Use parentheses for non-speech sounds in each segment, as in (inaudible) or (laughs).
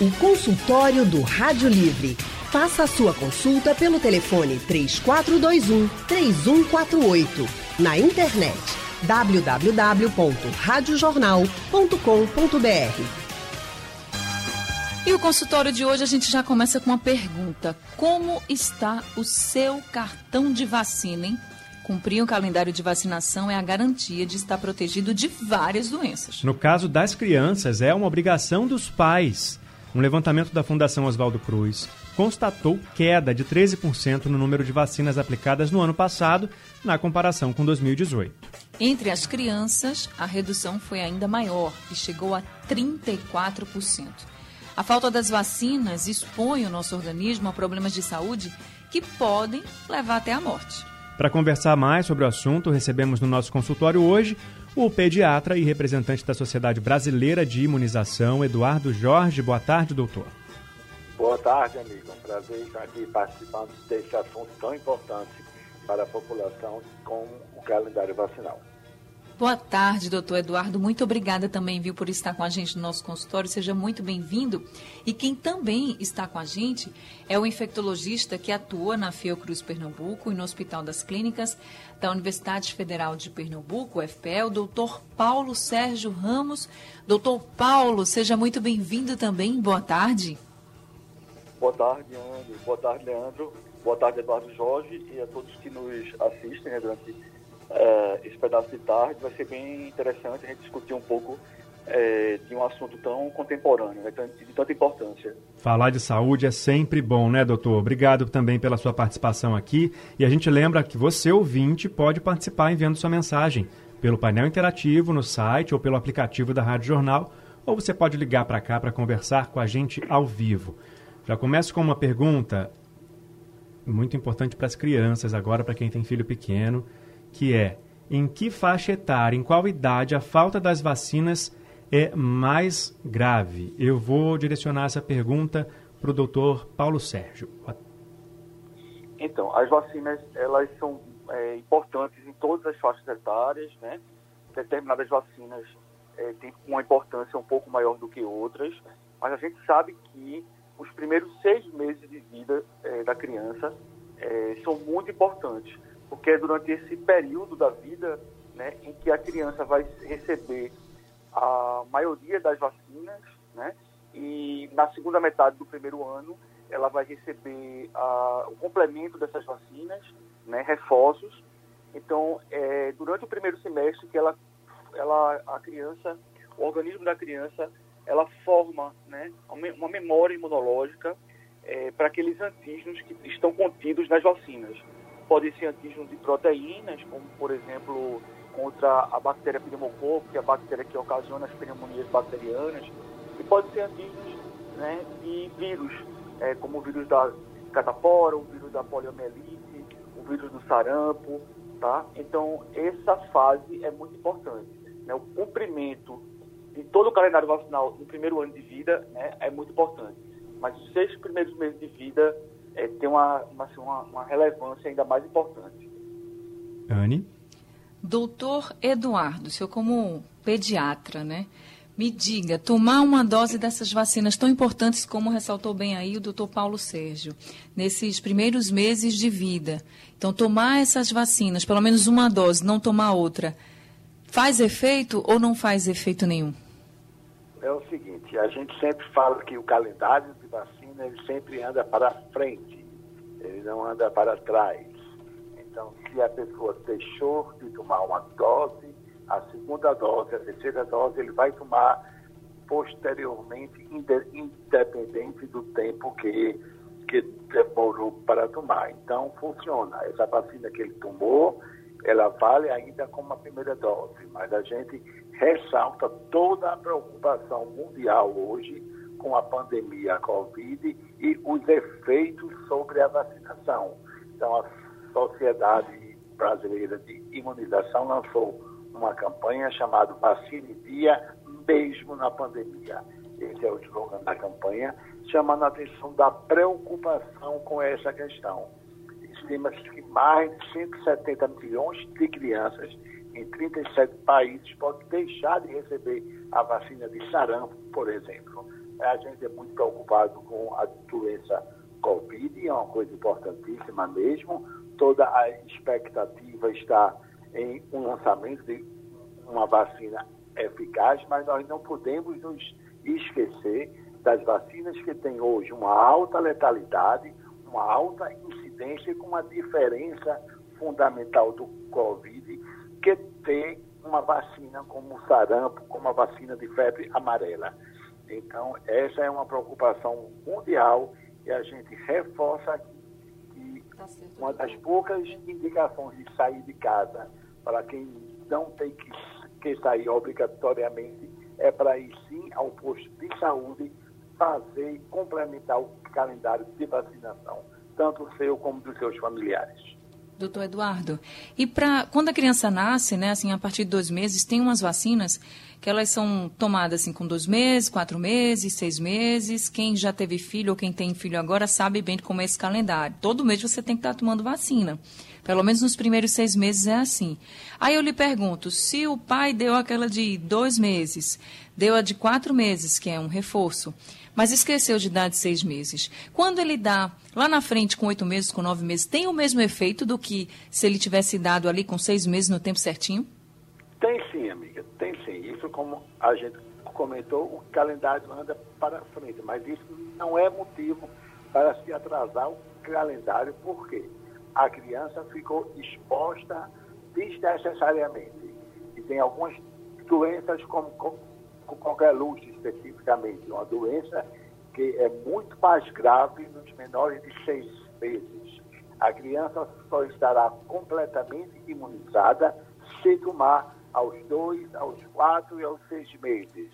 O consultório do Rádio Livre. Faça a sua consulta pelo telefone 3421 3148. Na internet www.radiojornal.com.br. E o consultório de hoje a gente já começa com uma pergunta: Como está o seu cartão de vacina, hein? Cumprir o calendário de vacinação é a garantia de estar protegido de várias doenças. No caso das crianças, é uma obrigação dos pais. Um levantamento da Fundação Oswaldo Cruz constatou queda de 13% no número de vacinas aplicadas no ano passado, na comparação com 2018. Entre as crianças, a redução foi ainda maior e chegou a 34%. A falta das vacinas expõe o nosso organismo a problemas de saúde que podem levar até a morte. Para conversar mais sobre o assunto, recebemos no nosso consultório hoje o pediatra e representante da Sociedade Brasileira de Imunização, Eduardo Jorge. Boa tarde, doutor. Boa tarde, amigo. Um prazer estar aqui participando desse assunto tão importante para a população com o calendário vacinal. Boa tarde, doutor Eduardo. Muito obrigada também, viu, por estar com a gente no nosso consultório. Seja muito bem-vindo. E quem também está com a gente é o infectologista que atua na Fiocruz Pernambuco e no Hospital das Clínicas da Universidade Federal de Pernambuco, o doutor Paulo Sérgio Ramos. Doutor Paulo, seja muito bem-vindo também. Boa tarde. Boa tarde, Andy. Boa tarde, Leandro. Boa tarde, Eduardo Jorge e a todos que nos assistem né, durante é, esse pedaço de tarde. Vai ser bem interessante a gente discutir um pouco é, de um assunto tão contemporâneo, né, de tanta importância. Falar de saúde é sempre bom, né, doutor? Obrigado também pela sua participação aqui. E a gente lembra que você, ouvinte, pode participar enviando sua mensagem pelo painel interativo no site ou pelo aplicativo da Rádio Jornal, ou você pode ligar para cá para conversar com a gente ao vivo. Já começo com uma pergunta muito importante para as crianças, agora para quem tem filho pequeno que é em que faixa etária, em qual idade a falta das vacinas é mais grave? Eu vou direcionar essa pergunta para o doutor Paulo Sérgio. Então, as vacinas, elas são é, importantes em todas as faixas etárias, né? Determinadas vacinas é, têm uma importância um pouco maior do que outras, mas a gente sabe que os primeiros seis meses de vida é, da criança é, são muito importantes porque é durante esse período da vida né, em que a criança vai receber a maioria das vacinas, né, e na segunda metade do primeiro ano ela vai receber a, o complemento dessas vacinas, né, reforços. Então, é durante o primeiro semestre que ela, ela, a criança, o organismo da criança, ela forma né, uma memória imunológica é, para aqueles antígenos que estão contidos nas vacinas podem ser antígenos de proteínas, como por exemplo contra a bactéria pneumococo, que é a bactéria que ocasiona as pneumonias bacterianas, e pode ser antígenos né, de vírus, é, como o vírus da catapora, o vírus da poliomielite, o vírus do sarampo, tá? Então, essa fase é muito importante. Né? O cumprimento de todo o calendário vacinal no primeiro ano de vida né, é muito importante. Mas os seis primeiros meses de vida é, tem uma, assim, uma, uma relevância ainda mais importante. Anne? Doutor Eduardo, o senhor como pediatra, né? Me diga, tomar uma dose dessas vacinas tão importantes como ressaltou bem aí o doutor Paulo Sérgio, nesses primeiros meses de vida. Então, tomar essas vacinas, pelo menos uma dose, não tomar outra, faz efeito ou não faz efeito nenhum? É o seguinte, a gente sempre fala que o calendário ele sempre anda para frente, ele não anda para trás. Então, se a pessoa deixou de tomar uma dose, a segunda dose, a terceira dose, ele vai tomar posteriormente, independente do tempo que, que demorou para tomar. Então, funciona. Essa vacina que ele tomou, ela vale ainda como a primeira dose, mas a gente ressalta toda a preocupação mundial hoje com a pandemia Covid e os efeitos sobre a vacinação. Então, a Sociedade Brasileira de Imunização lançou uma campanha chamada Vacine Dia, mesmo na pandemia. Esse é o slogan da campanha, chamando a atenção da preocupação com essa questão. Estima-se que mais de 170 milhões de crianças em 37 países pode deixar de receber a vacina de sarampo, por exemplo. A gente é muito preocupado com a doença Covid, é uma coisa importantíssima mesmo. Toda a expectativa está em um lançamento de uma vacina eficaz, mas nós não podemos nos esquecer das vacinas que têm hoje uma alta letalidade, uma alta incidência com uma diferença fundamental do Covid, que tem uma vacina como o sarampo, como a vacina de febre amarela. Então, essa é uma preocupação mundial e a gente reforça aqui que tá uma das poucas indicações de sair de casa para quem não tem que, que sair obrigatoriamente é para ir sim ao posto de saúde fazer e complementar o calendário de vacinação, tanto seu como dos seus familiares. Doutor Eduardo, e para quando a criança nasce, né, assim, a partir de dois meses, tem umas vacinas que elas são tomadas assim com dois meses, quatro meses, seis meses. Quem já teve filho ou quem tem filho agora sabe bem como é esse calendário. Todo mês você tem que estar tomando vacina. Pelo menos nos primeiros seis meses é assim. Aí eu lhe pergunto, se o pai deu aquela de dois meses, deu a de quatro meses, que é um reforço, mas esqueceu de dar de seis meses. Quando ele dá lá na frente com oito meses, com nove meses, tem o mesmo efeito do que se ele tivesse dado ali com seis meses no tempo certinho? Tem sim, amiga, tem sim. Isso, como a gente comentou, o calendário anda para frente, mas isso não é motivo para se atrasar o calendário, por quê? A criança ficou exposta desnecessariamente. E tem algumas doenças, como, como, qualquer luz especificamente, uma doença que é muito mais grave nos menores de seis meses. A criança só estará completamente imunizada se tomar aos dois, aos quatro e aos seis meses.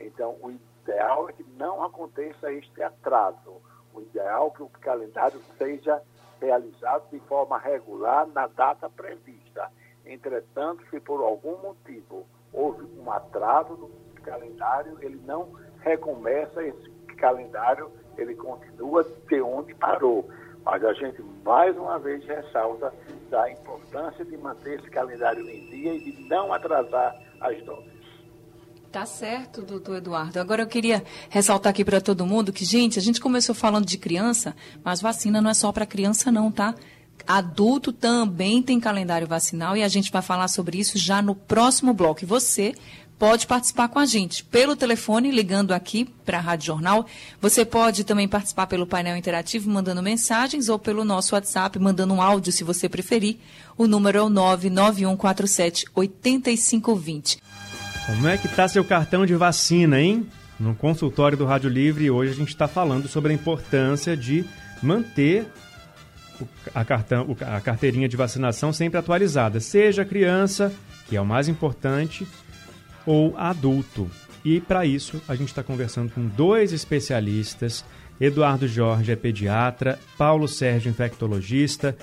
Então, o ideal é que não aconteça este atraso. O ideal é que o calendário seja realizado de forma regular na data prevista. Entretanto, se por algum motivo houve um atraso no calendário, ele não recomeça esse calendário, ele continua de onde parou. Mas a gente mais uma vez ressalta da importância de manter esse calendário em dia e de não atrasar as doses. Tá certo, doutor Eduardo. Agora eu queria ressaltar aqui para todo mundo que, gente, a gente começou falando de criança, mas vacina não é só para criança, não, tá? Adulto também tem calendário vacinal e a gente vai falar sobre isso já no próximo bloco. E você pode participar com a gente pelo telefone, ligando aqui para a Rádio Jornal. Você pode também participar pelo painel interativo, mandando mensagens, ou pelo nosso WhatsApp, mandando um áudio, se você preferir. O número é o 99147 8520. Como é que está seu cartão de vacina, hein? No consultório do Rádio Livre, hoje a gente está falando sobre a importância de manter a, cartão, a carteirinha de vacinação sempre atualizada, seja criança, que é o mais importante, ou adulto. E para isso, a gente está conversando com dois especialistas. Eduardo Jorge é pediatra, Paulo Sérgio, infectologista.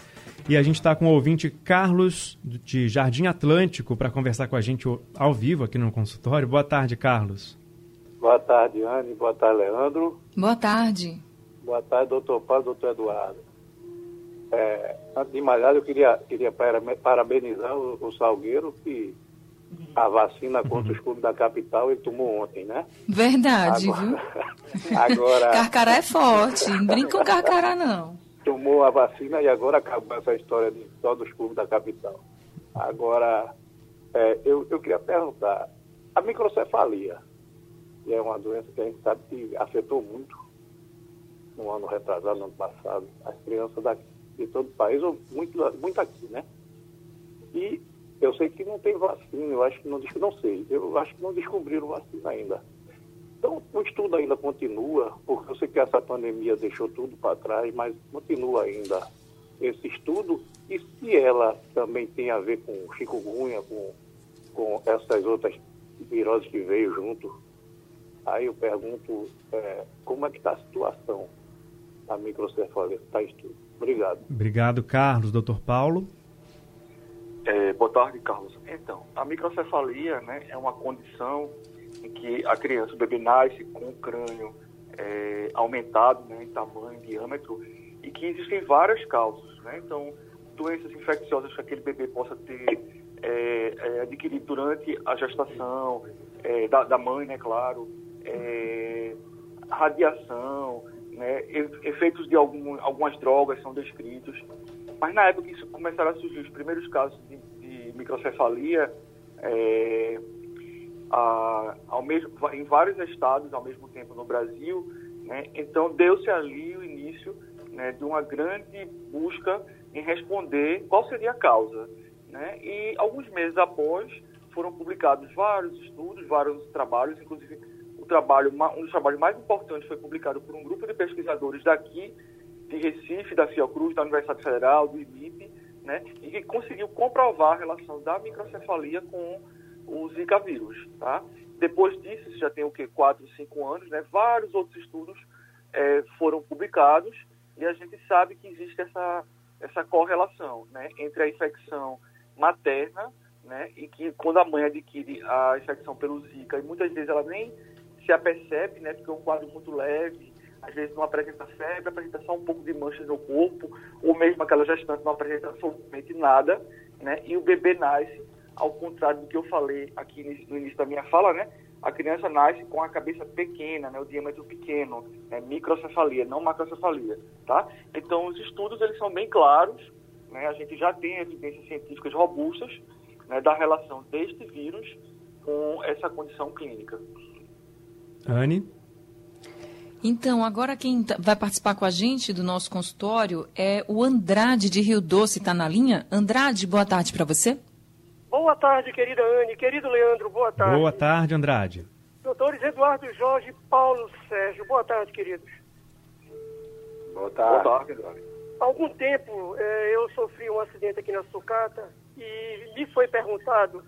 E a gente está com o ouvinte Carlos, de Jardim Atlântico, para conversar com a gente ao vivo aqui no consultório. Boa tarde, Carlos. Boa tarde, Anne. Boa tarde, Leandro. Boa tarde. Boa tarde, doutor Paulo, doutor Eduardo. É, antes de mais nada, eu queria, queria parabenizar o, o Salgueiro, que a vacina contra os clubes da capital ele tomou ontem, né? Verdade, agora, viu? (laughs) agora... (laughs) Carcará é forte, não brinca com Carcará não. Tomou a vacina e agora acabou essa história de só dos clubes da capital. Agora, é, eu, eu queria perguntar, a microcefalia, que é uma doença que a gente sabe que afetou muito no ano retrasado, no ano passado, as crianças daqui, de todo o país, ou muito, muito aqui, né? E eu sei que não tem vacina, eu acho que não, (laughs) não sei, eu acho que não descobriram vacina ainda. Então, o estudo ainda continua, porque eu sei que essa pandemia deixou tudo para trás, mas continua ainda esse estudo. E se ela também tem a ver com chikungunya, com, com essas outras viroses que veio junto, aí eu pergunto é, como é que está a situação da microcefalia, está estudo. Obrigado. Obrigado, Carlos. Doutor Paulo? É, boa tarde, Carlos. Então, a microcefalia né, é uma condição em que a criança, o bebê nasce com o crânio é, aumentado né, em tamanho, em diâmetro, e que existem várias causas. Né? Então, doenças infecciosas que aquele bebê possa ter é, é, adquirido durante a gestação é, da, da, mãe, né, claro, é, radiação, né, efeitos de algum, algumas drogas são descritos. Mas na época que começaram a surgir os primeiros casos de, de microcefalia, é, a, ao mesmo, em vários estados ao mesmo tempo no Brasil, né, então deu-se ali o início né, de uma grande busca em responder qual seria a causa. Né? E alguns meses após foram publicados vários estudos, vários trabalhos, inclusive o trabalho, um dos trabalhos mais importantes foi publicado por um grupo de pesquisadores daqui de Recife, da Fiocruz, da Universidade Federal, do IMIP, né? e que conseguiu comprovar a relação da microcefalia com o Zika vírus. Tá? Depois disso, já tem o que, quatro, cinco anos, né? vários outros estudos é, foram publicados e a gente sabe que existe essa, essa correlação né? entre a infecção materna, né, e que quando a mãe adquire a infecção pelo Zika, e muitas vezes ela nem se apercebe, né, porque é um quadro muito leve, às vezes não apresenta febre, apresenta só um pouco de manchas no corpo, ou mesmo aquela gestante não apresenta absolutamente nada, né, e o bebê nasce, ao contrário do que eu falei aqui no início da minha fala, né, a criança nasce com a cabeça pequena, né, o diâmetro pequeno, né, microcefalia, não macrocefalia, tá? Então, os estudos, eles são bem claros, né? A gente já tem evidências científicas robustas né, da relação deste vírus com essa condição clínica. Anne? Então, agora quem tá, vai participar com a gente do nosso consultório é o Andrade de Rio Doce, está na linha? Andrade, boa tarde para você. Boa tarde, querida Anne. Querido Leandro, boa tarde. Boa tarde, Andrade. Doutores Eduardo Jorge Paulo Sérgio, boa tarde, queridos. Boa tarde. Boa tarde. Há algum tempo eh, eu sofri um acidente aqui na sucata e me foi perguntado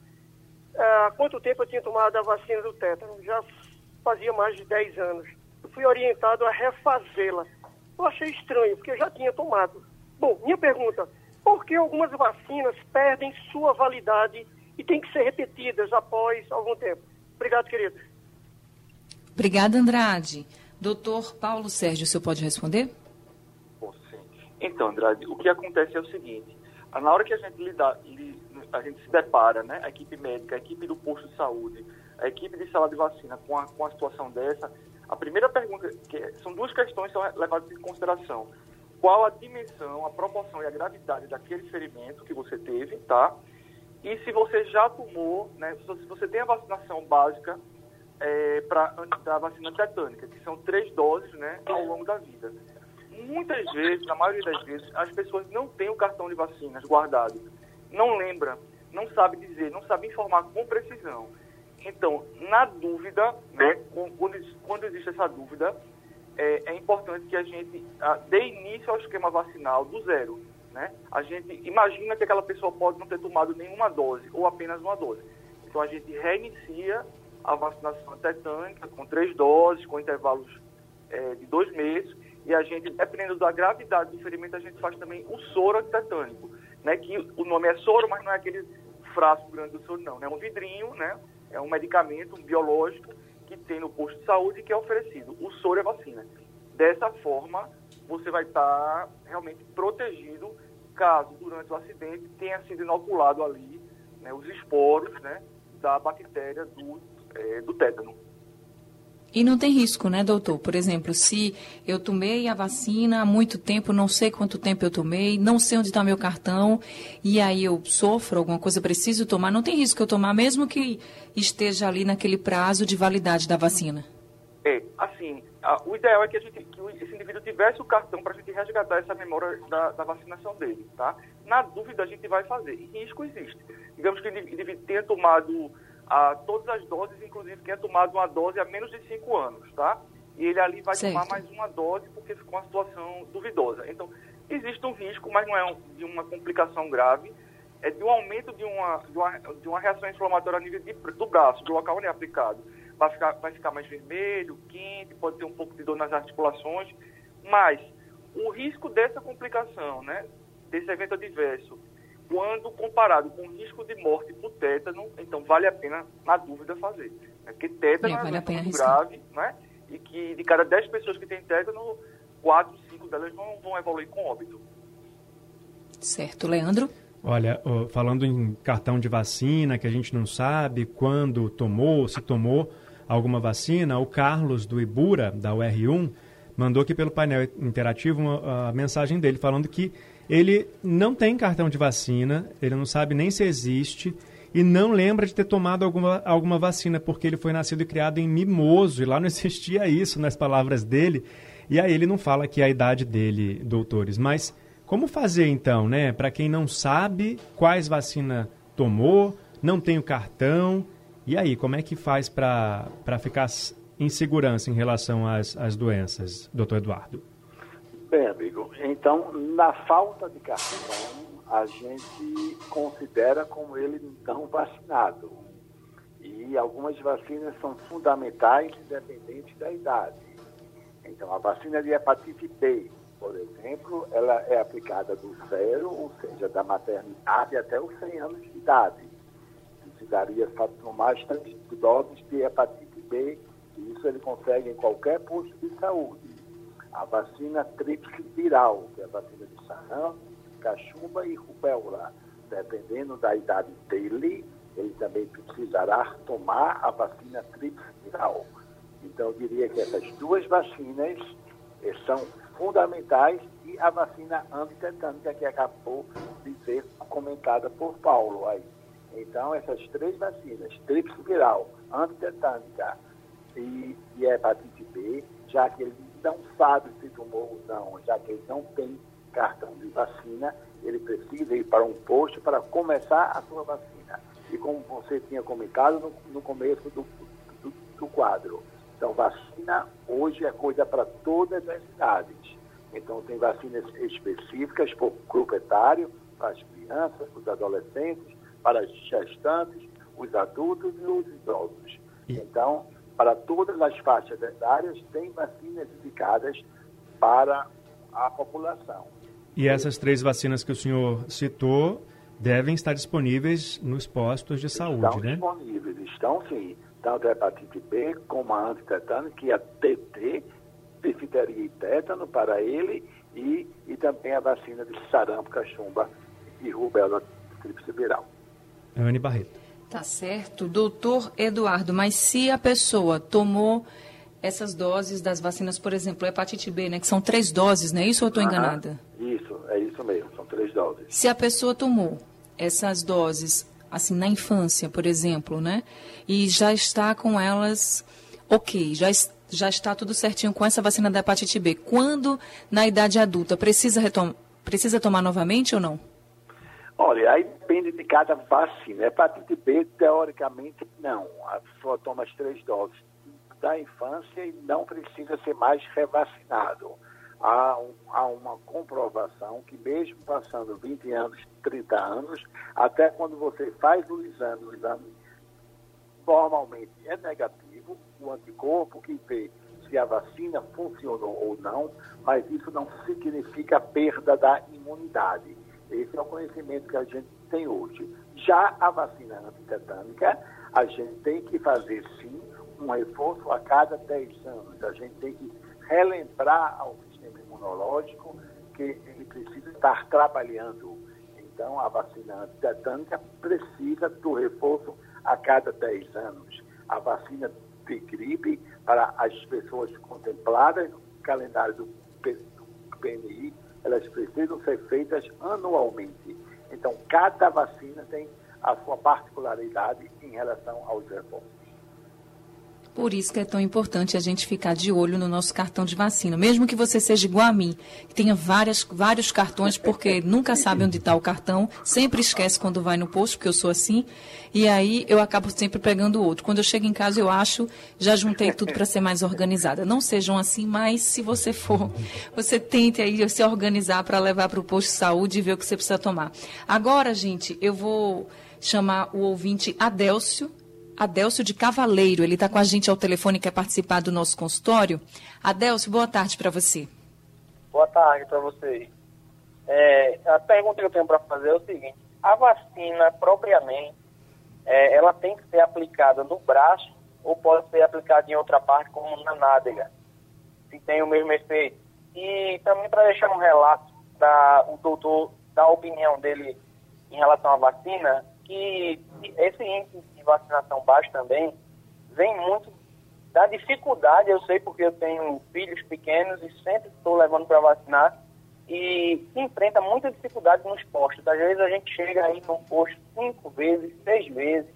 eh, há quanto tempo eu tinha tomado a vacina do tétano. Já fazia mais de 10 anos. Fui orientado a refazê-la. Eu achei estranho, porque eu já tinha tomado. Bom, minha pergunta, por que algumas vacinas perdem sua validade e têm que ser repetidas após algum tempo? Obrigado, querido. Obrigada, Andrade. Doutor Paulo Sérgio, o senhor pode responder? Então, Andrade, o que acontece é o seguinte, na hora que a gente lida, a gente se depara, né, a equipe médica, a equipe do posto de saúde, a equipe de sala de vacina com a, com a situação dessa, a primeira pergunta, que é, são duas questões que são levadas em consideração. Qual a dimensão, a proporção e a gravidade daquele ferimento que você teve, tá? E se você já tomou, né, se você tem a vacinação básica é, para a vacina tetânica, que são três doses, né, ao longo da vida muitas vezes, na maioria das vezes, as pessoas não têm o cartão de vacinas guardado, não lembra, não sabe dizer, não sabe informar com precisão. Então, na dúvida, né, quando, quando existe essa dúvida, é, é importante que a gente a, dê início ao esquema vacinal do zero. Né? A gente imagina que aquela pessoa pode não ter tomado nenhuma dose ou apenas uma dose. Então, a gente reinicia a vacinação tetânica com três doses, com intervalos é, de dois meses, e a gente, dependendo da gravidade do ferimento, a gente faz também o soro antitetânico, né? Que o nome é soro, mas não é aquele frasco grande do soro, não. Né? É um vidrinho, né? É um medicamento biológico que tem no posto de saúde e que é oferecido. O soro é vacina. Dessa forma, você vai estar realmente protegido caso, durante o acidente, tenha sido inoculado ali né, os esporos né, da bactéria do, é, do tétano. E não tem risco, né, doutor? Por exemplo, se eu tomei a vacina há muito tempo, não sei quanto tempo eu tomei, não sei onde está meu cartão, e aí eu sofro alguma coisa, preciso tomar, não tem risco eu tomar, mesmo que esteja ali naquele prazo de validade da vacina? É, assim, a, o ideal é que, a gente, que esse indivíduo tivesse o cartão para a gente resgatar essa memória da, da, vacinação dele, tá? Na dúvida, a gente vai fazer. E risco existe. Digamos que o indivíduo tenha tomado a todas as doses, inclusive quem é tomado uma dose há menos de 5 anos, tá? E ele ali vai certo. tomar mais uma dose porque ficou uma situação duvidosa. Então, existe um risco, mas não é um, de uma complicação grave, é de um aumento de uma, de uma, de uma reação inflamatória a nível de, do braço, do local onde é aplicado. Vai ficar, vai ficar mais vermelho, quente, pode ter um pouco de dor nas articulações, mas o risco dessa complicação, né, desse evento adverso, quando comparado com o risco de morte por tétano, então vale a pena, na dúvida, fazer. Né? Porque tétano é, vale é muito grave, né? E que de cada 10 pessoas que têm tétano, 4, 5 delas vão, vão evoluir com óbito. Certo. Leandro? Olha, falando em cartão de vacina, que a gente não sabe quando tomou, se tomou alguma vacina, o Carlos do Ibura, da UR1, mandou aqui pelo painel interativo uma, a mensagem dele falando que ele não tem cartão de vacina, ele não sabe nem se existe e não lembra de ter tomado alguma, alguma vacina, porque ele foi nascido e criado em Mimoso e lá não (laughs) existia isso nas palavras dele. E aí ele não fala que é a idade dele, doutores, mas como fazer então, né? Para quem não sabe quais vacina tomou, não tem o cartão, e aí, como é que faz para ficar em segurança em relação às, às doenças, doutor Eduardo? Bem, amigo, então, na falta de cartão, a gente considera como ele não vacinado. E algumas vacinas são fundamentais, independente da idade. Então, a vacina de hepatite B, por exemplo, ela é aplicada do zero, ou seja, da maternidade até os 100 anos de idade. Precisaria só tomar as três doses de hepatite B, e isso ele consegue em qualquer posto de saúde. A vacina tríplice viral, que é a vacina de sarampo, cachumba e rubéola. Dependendo da idade dele, ele também precisará tomar a vacina tríplice viral. Então, eu diria que essas duas vacinas eh, são fundamentais e a vacina antitetânica que acabou de ser comentada por Paulo aí. Então, essas três vacinas, tríplice viral, antitetânica e, e hepatite B, já que ele não sabe se tomou ou não, já que ele não tem cartão de vacina, ele precisa ir para um posto para começar a sua vacina. E como você tinha comentado no, no começo do, do, do quadro, então, vacina hoje é coisa para todas as idades. Então, tem vacinas específicas para o grupo etário, para as crianças, os adolescentes, para as gestantes, os adultos e os idosos. Então, para todas as faixas etárias, tem vacinas indicadas para a população. E essas três vacinas que o senhor citou devem estar disponíveis nos postos de saúde, estão né? Estão disponíveis, estão sim tanto a hepatite B como a antitetânica, e a TT, difteria e tétano para ele, e, e também a vacina de sarampo, cachumba e rubéola tríplice viral. Anne Barreto. Tá certo. Doutor Eduardo, mas se a pessoa tomou essas doses das vacinas, por exemplo, hepatite B, né, que são três doses, não é isso ou eu estou enganada? Isso, é isso mesmo, são três doses. Se a pessoa tomou essas doses assim, na infância, por exemplo, né? E já está com elas ok, já, já está tudo certinho com essa vacina da hepatite B. Quando, na idade adulta, precisa, retom precisa tomar novamente ou não? Olha, aí depende de cada vacina. Hepatite B, teoricamente, não. A pessoa toma as três doses da infância e não precisa ser mais revacinado há, um, há uma comprovação que mesmo passando 20 anos, 30 anos, até quando você faz o exame, o exame normalmente é negativo, o anticorpo que vê se a vacina funcionou ou não, mas isso não significa perda da imunidade. Esse é o conhecimento que a gente tem hoje. Já a vacina antitetânica, a gente tem que fazer sim um reforço a cada 10 anos. A gente tem que relembrar ao imunológico que ele precisa estar trabalhando. Então, a vacina antitetânica precisa do reforço a cada 10 anos. A vacina de gripe, para as pessoas contempladas no calendário do PNI, elas precisam ser feitas anualmente. Então, cada vacina tem a sua particularidade em relação aos reforços. Por isso que é tão importante a gente ficar de olho no nosso cartão de vacina. Mesmo que você seja igual a mim, que tenha várias, vários cartões, porque nunca sabe onde está o cartão, sempre esquece quando vai no posto, porque eu sou assim, e aí eu acabo sempre pegando outro. Quando eu chego em casa, eu acho, já juntei tudo para ser mais organizada. Não sejam assim, mas se você for, você tente aí se organizar para levar para o posto de saúde e ver o que você precisa tomar. Agora, gente, eu vou chamar o ouvinte Adélcio Adélcio de Cavaleiro. Ele está com a gente ao telefone, quer participar do nosso consultório. Adélcio, boa tarde para você. Boa tarde para você. É, a pergunta que eu tenho para fazer é o seguinte: a vacina propriamente, é, ela tem que ser aplicada no braço ou pode ser aplicada em outra parte, como na nádega, se tem o mesmo efeito? E também para deixar um relato da o doutor da opinião dele em relação à vacina, que esse índice de vacinação baixo também vem muito da dificuldade, eu sei porque eu tenho filhos pequenos e sempre estou levando para vacinar, e enfrenta muita dificuldade nos postos. Às vezes a gente chega aí num posto cinco vezes, seis vezes,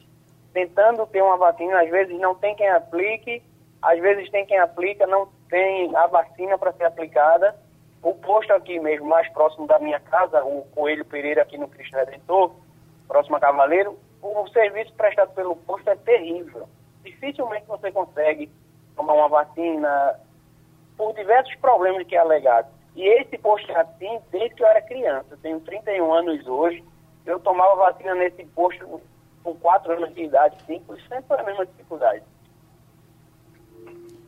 tentando ter uma vacina, às vezes não tem quem aplique, às vezes tem quem aplica, não tem a vacina para ser aplicada. O posto aqui mesmo, mais próximo da minha casa, o Coelho Pereira aqui no Cristo Redentor, próximo a Cavaleiro, o serviço prestado pelo posto é terrível. Dificilmente você consegue tomar uma vacina por diversos problemas que é alegado. E esse posto é assim desde que eu era criança. Eu tenho 31 anos hoje. Eu tomava vacina nesse posto com 4 anos de idade, 5, sempre a mesma dificuldade.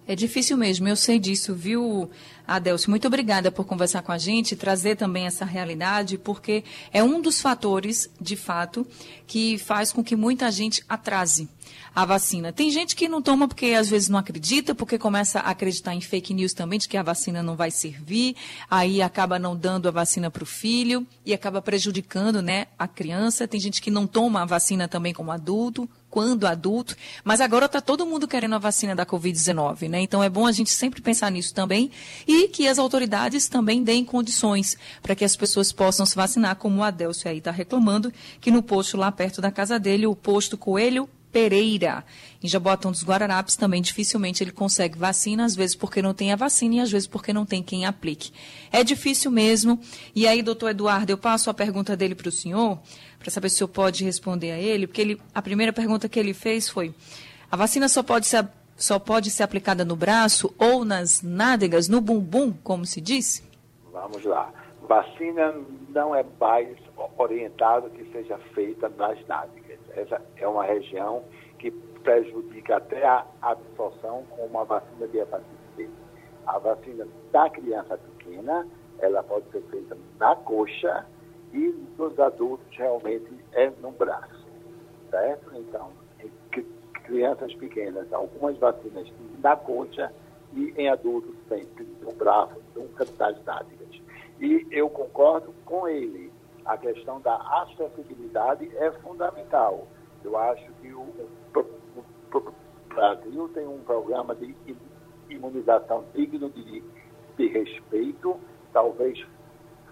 É difícil mesmo, eu sei disso, viu, Adelcio? Muito obrigada por conversar com a gente, trazer também essa realidade, porque é um dos fatores, de fato, que faz com que muita gente atrase a vacina. Tem gente que não toma porque às vezes não acredita, porque começa a acreditar em fake news também, de que a vacina não vai servir, aí acaba não dando a vacina para o filho e acaba prejudicando né, a criança. Tem gente que não toma a vacina também como adulto, quando adulto, mas agora está todo mundo querendo a vacina da Covid-19, né? Então é bom a gente sempre pensar nisso também e que as autoridades também deem condições para que as pessoas possam se vacinar, como o Adelcio aí está reclamando, que no posto lá perto da casa dele, o posto Coelho Pereira. Em Jabotão dos Guararapes também dificilmente ele consegue vacina, às vezes porque não tem a vacina e às vezes porque não tem quem aplique. É difícil mesmo. E aí, doutor Eduardo, eu passo a pergunta dele para o senhor, para saber se o senhor pode responder a ele, porque ele, a primeira pergunta que ele fez foi: a vacina só pode ser, só pode ser aplicada no braço ou nas nádegas, no bumbum, como se diz? Vamos lá. Vacina não é mais orientado que seja feita nas nádegas. Essa é uma região que prejudica até a absorção com uma vacina de hepatite C. A vacina da criança pequena, ela pode ser feita na coxa e nos adultos realmente é no braço, certo? Então, crianças pequenas, algumas vacinas na coxa e em adultos sempre no braço, nunca das nádegas. E eu concordo com ele. A questão da acessibilidade é fundamental. Eu acho que o, o Brasil tem um programa de imunização digno de, de respeito. Talvez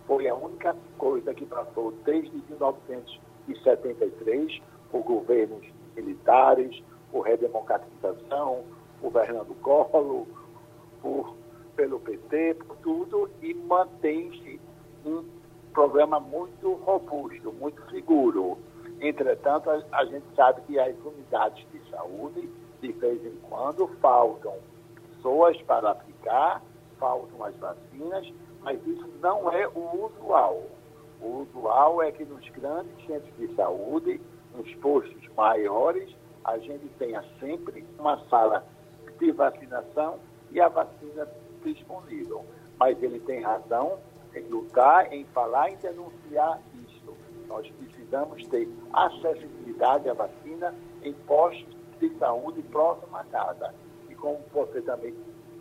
foi a única coisa que passou desde 1973 por governos militares, por redemocratização, por Fernando Collor, por, pelo PT, por tudo, e mantém-se um programa muito robusto, muito seguro. Entretanto, a, a, gente sabe que as unidades de saúde, de vez em quando, faltam pessoas para aplicar, faltam as vacinas, mas isso não é o usual. O usual é que nos grandes centros de saúde, nos postos maiores, a gente tenha sempre uma sala de vacinação e a vacina disponível. Mas ele tem razão em lutar, em falar, em denunciar isso. Nós precisamos ter acessibilidade à vacina em postos de saúde próximo à casa. E como você também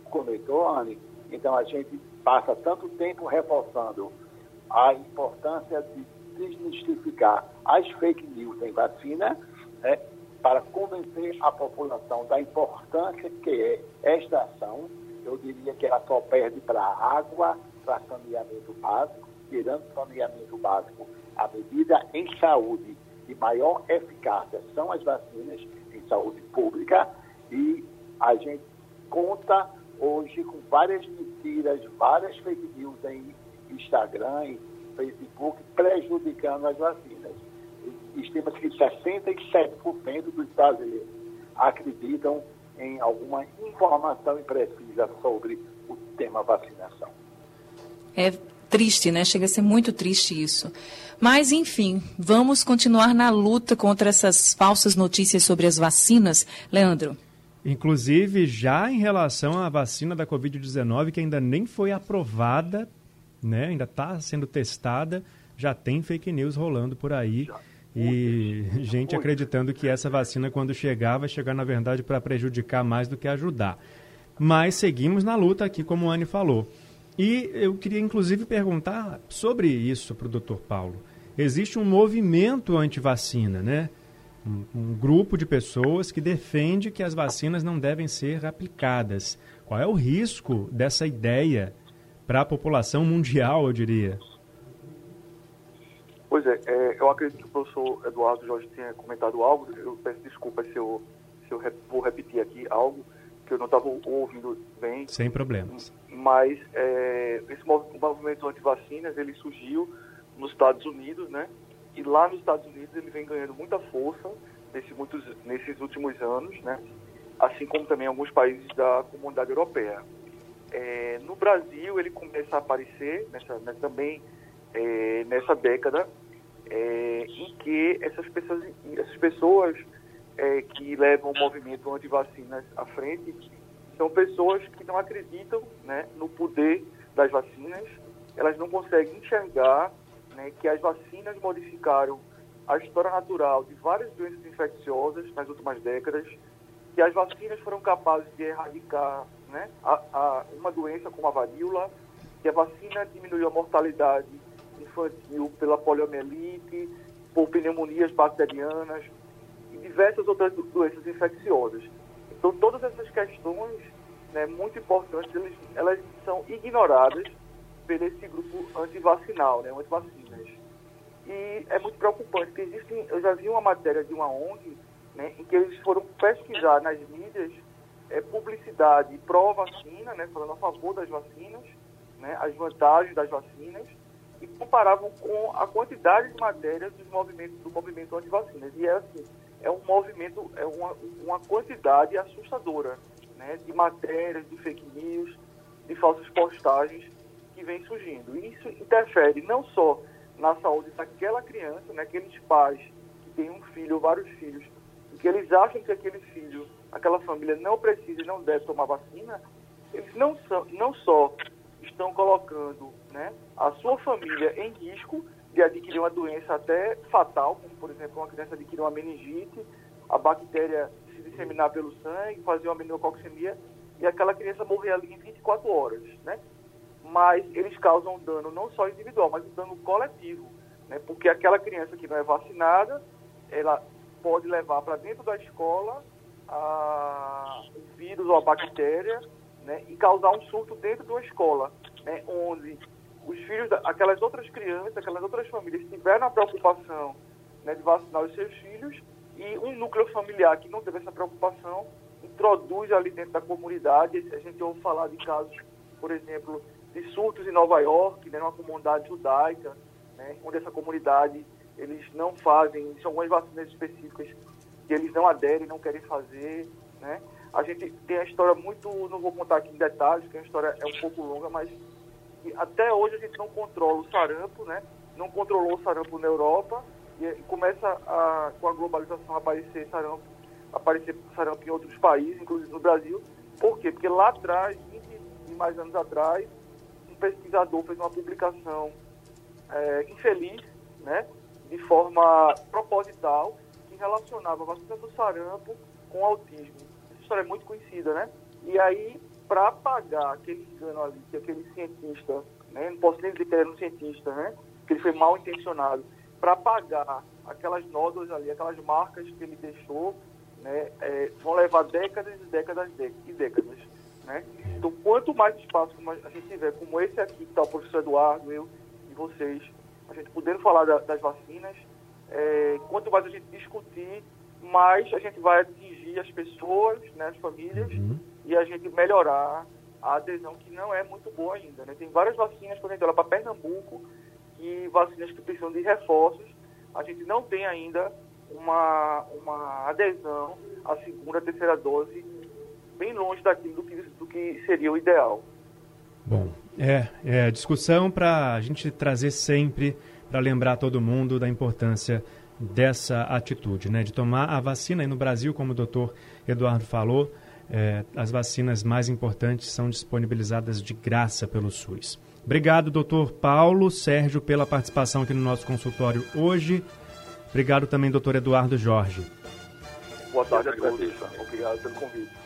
comentou, Anne, então a gente passa tanto tempo reforçando a importância de desmistificar as fake news em vacina, né, para convencer a população da importância que é esta ação. Eu diria que ela só perde para água, para saneamento básico, tirando saneamento básico, a medida em saúde de maior eficácia são as vacinas em saúde pública e a gente conta hoje com várias mentiras, várias fake news em Instagram, em Facebook, prejudicando as vacinas. Estima-se que 67% dos brasileiros acreditam em alguma informação imprecisa sobre o tema vacinação. É triste, né? Chega a ser muito triste isso. Mas, enfim, vamos continuar na luta contra essas falsas notícias sobre as vacinas. Leandro. Inclusive, já em relação à vacina da Covid-19, que ainda nem foi aprovada, né? ainda está sendo testada, já tem fake news rolando por aí. E (laughs) gente acreditando que essa vacina, quando chegar, vai chegar, na verdade, para prejudicar mais do que ajudar. Mas seguimos na luta aqui, como a Anne falou. E eu queria, inclusive, perguntar sobre isso para o doutor Paulo. existe um movimento anti-vacina, né? Um, um, grupo de pessoas que defende que as vacinas não devem ser aplicadas. Qual é o risco dessa ideia para a população mundial, eu diria? Pois é, é, eu acredito que o professor Eduardo Jorge tenha comentado algo, eu peço desculpas se eu, se eu vou repetir aqui algo que eu não estava ouvindo bem. Sem problemas. Mas é, esse movimento anti-vacinas, ele surgiu nos Estados Unidos, né? E lá nos Estados Unidos ele vem ganhando muita força nesses, muitos, nesses últimos anos, né? Assim como também alguns países da comunidade europeia. É, no Brasil ele começa a aparecer nessa, né, também é, nessa década é, em que essas pessoas, essas pessoas é, que levam o movimento anti-vacinas à frente. São pessoas que não acreditam né, no poder das vacinas, elas não conseguem enxergar né, que as vacinas modificaram a história natural de várias doenças infecciosas nas últimas décadas, que as vacinas foram capazes de erradicar né, a, a, uma doença como a varíola, que a vacina diminuiu a mortalidade infantil pela poliomielite, por pneumonias bacterianas diversas outras doenças infecciosas. Então, todas essas questões né, muito importantes, elas, elas são ignoradas por esse grupo antivacinal, né, antivacinas. E é muito preocupante, porque existem, eu já vi uma matéria de uma ONG né, em que eles foram pesquisar nas mídias é, publicidade pró-vacina, né, falando a favor das vacinas, né, as vantagens das vacinas, e comparavam com a quantidade de matérias dos movimentos, do movimento anti-vacinas. E é assim, é um movimento, é uma, uma quantidade assustadora né, de matérias, de fake news, de falsas postagens que vem surgindo. E isso interfere não só na saúde daquela criança, né, aqueles pais que têm um filho ou vários filhos, e que eles acham que aquele filho, aquela família não precisa e não deve tomar vacina, eles não, são, não só estão colocando né, a sua família em risco de adquirir uma doença até fatal, como por exemplo uma criança adquirir uma meningite, a bactéria se disseminar pelo sangue, fazer uma meningococcemia e aquela criança morrer ali em 24 horas, né? Mas eles causam dano não só individual, mas um dano coletivo, né? Porque aquela criança que não é vacinada, ela pode levar para dentro da escola a, o vírus ou a bactéria, né? E causar um surto dentro de uma escola, né? Onde os filhos, aquelas outras crianças, aquelas outras famílias tiveram a preocupação né, de vacinar os seus filhos e um núcleo familiar que não teve essa preocupação introduz ali dentro da comunidade. A gente ouve falar de casos, por exemplo, de surtos em Nova York, né, numa comunidade judaica, né, onde essa comunidade eles não fazem, são algumas vacinas específicas que eles não aderem, não querem fazer, né? A gente tem a história muito, não vou contar aqui em detalhes, porque a história é um pouco longa, mas até hoje a gente não controla o sarampo, né? Não controlou o sarampo na Europa e, começa a, com a globalização a aparecer sarampo, aparecer sarampo em outros países, inclusive no Brasil. Por quê? Porque lá atrás, 20 e mais anos atrás, um pesquisador fez uma publicação é, infeliz, né? De forma proposital, que relacionava a vacina do sarampo com autismo. Essa história é muito conhecida, né? E aí para apagar aquele engano ali, que aquele cientista, né, não posso nem dizer que era um cientista, né, que ele foi mal intencionado, para apagar aquelas nódulas ali, aquelas marcas que ele deixou, né, é, vão levar décadas e décadas e décadas. Né? Então, quanto mais espaço a gente tiver, como esse aqui, que está o professor Eduardo, eu e vocês, a gente poder falar da, das vacinas, é, quanto mais a gente discutir, mais a gente vai atingir as pessoas, né, as famílias, uhum e a gente melhorar a adesão que não é muito boa ainda. Né? Tem várias vacinas, por exemplo, para Pernambuco, e vacinas que precisam de reforços. A gente não tem ainda uma, uma adesão à segunda, terceira dose, bem longe daquilo do que, do que seria o ideal. Bom, é, é discussão para a gente trazer sempre, para lembrar todo mundo da importância dessa atitude, né? De tomar a vacina aí no Brasil, como o doutor Eduardo falou, é, as vacinas mais importantes são disponibilizadas de graça pelo SUS. Obrigado, doutor Paulo Sérgio, pela participação aqui no nosso consultório hoje. Obrigado também, doutor Eduardo Jorge. Boa tarde a todos. Obrigado pelo convite.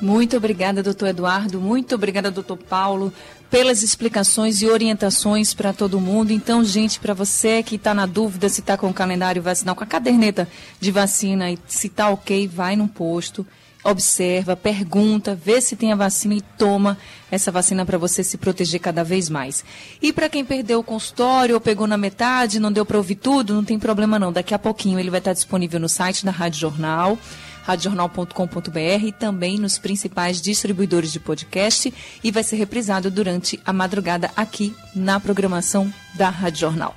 Muito obrigada, doutor Eduardo. Muito obrigada, doutor Paulo, pelas explicações e orientações para todo mundo. Então, gente, para você que está na dúvida se está com o calendário vacinal, com a caderneta de vacina e se está ok, vai num posto, observa, pergunta, vê se tem a vacina e toma essa vacina para você se proteger cada vez mais. E para quem perdeu o consultório ou pegou na metade, não deu para ouvir tudo, não tem problema não. Daqui a pouquinho ele vai estar disponível no site da Rádio Jornal radiojornal.com.br e também nos principais distribuidores de podcast e vai ser reprisado durante a madrugada aqui na programação da Rádio Jornal.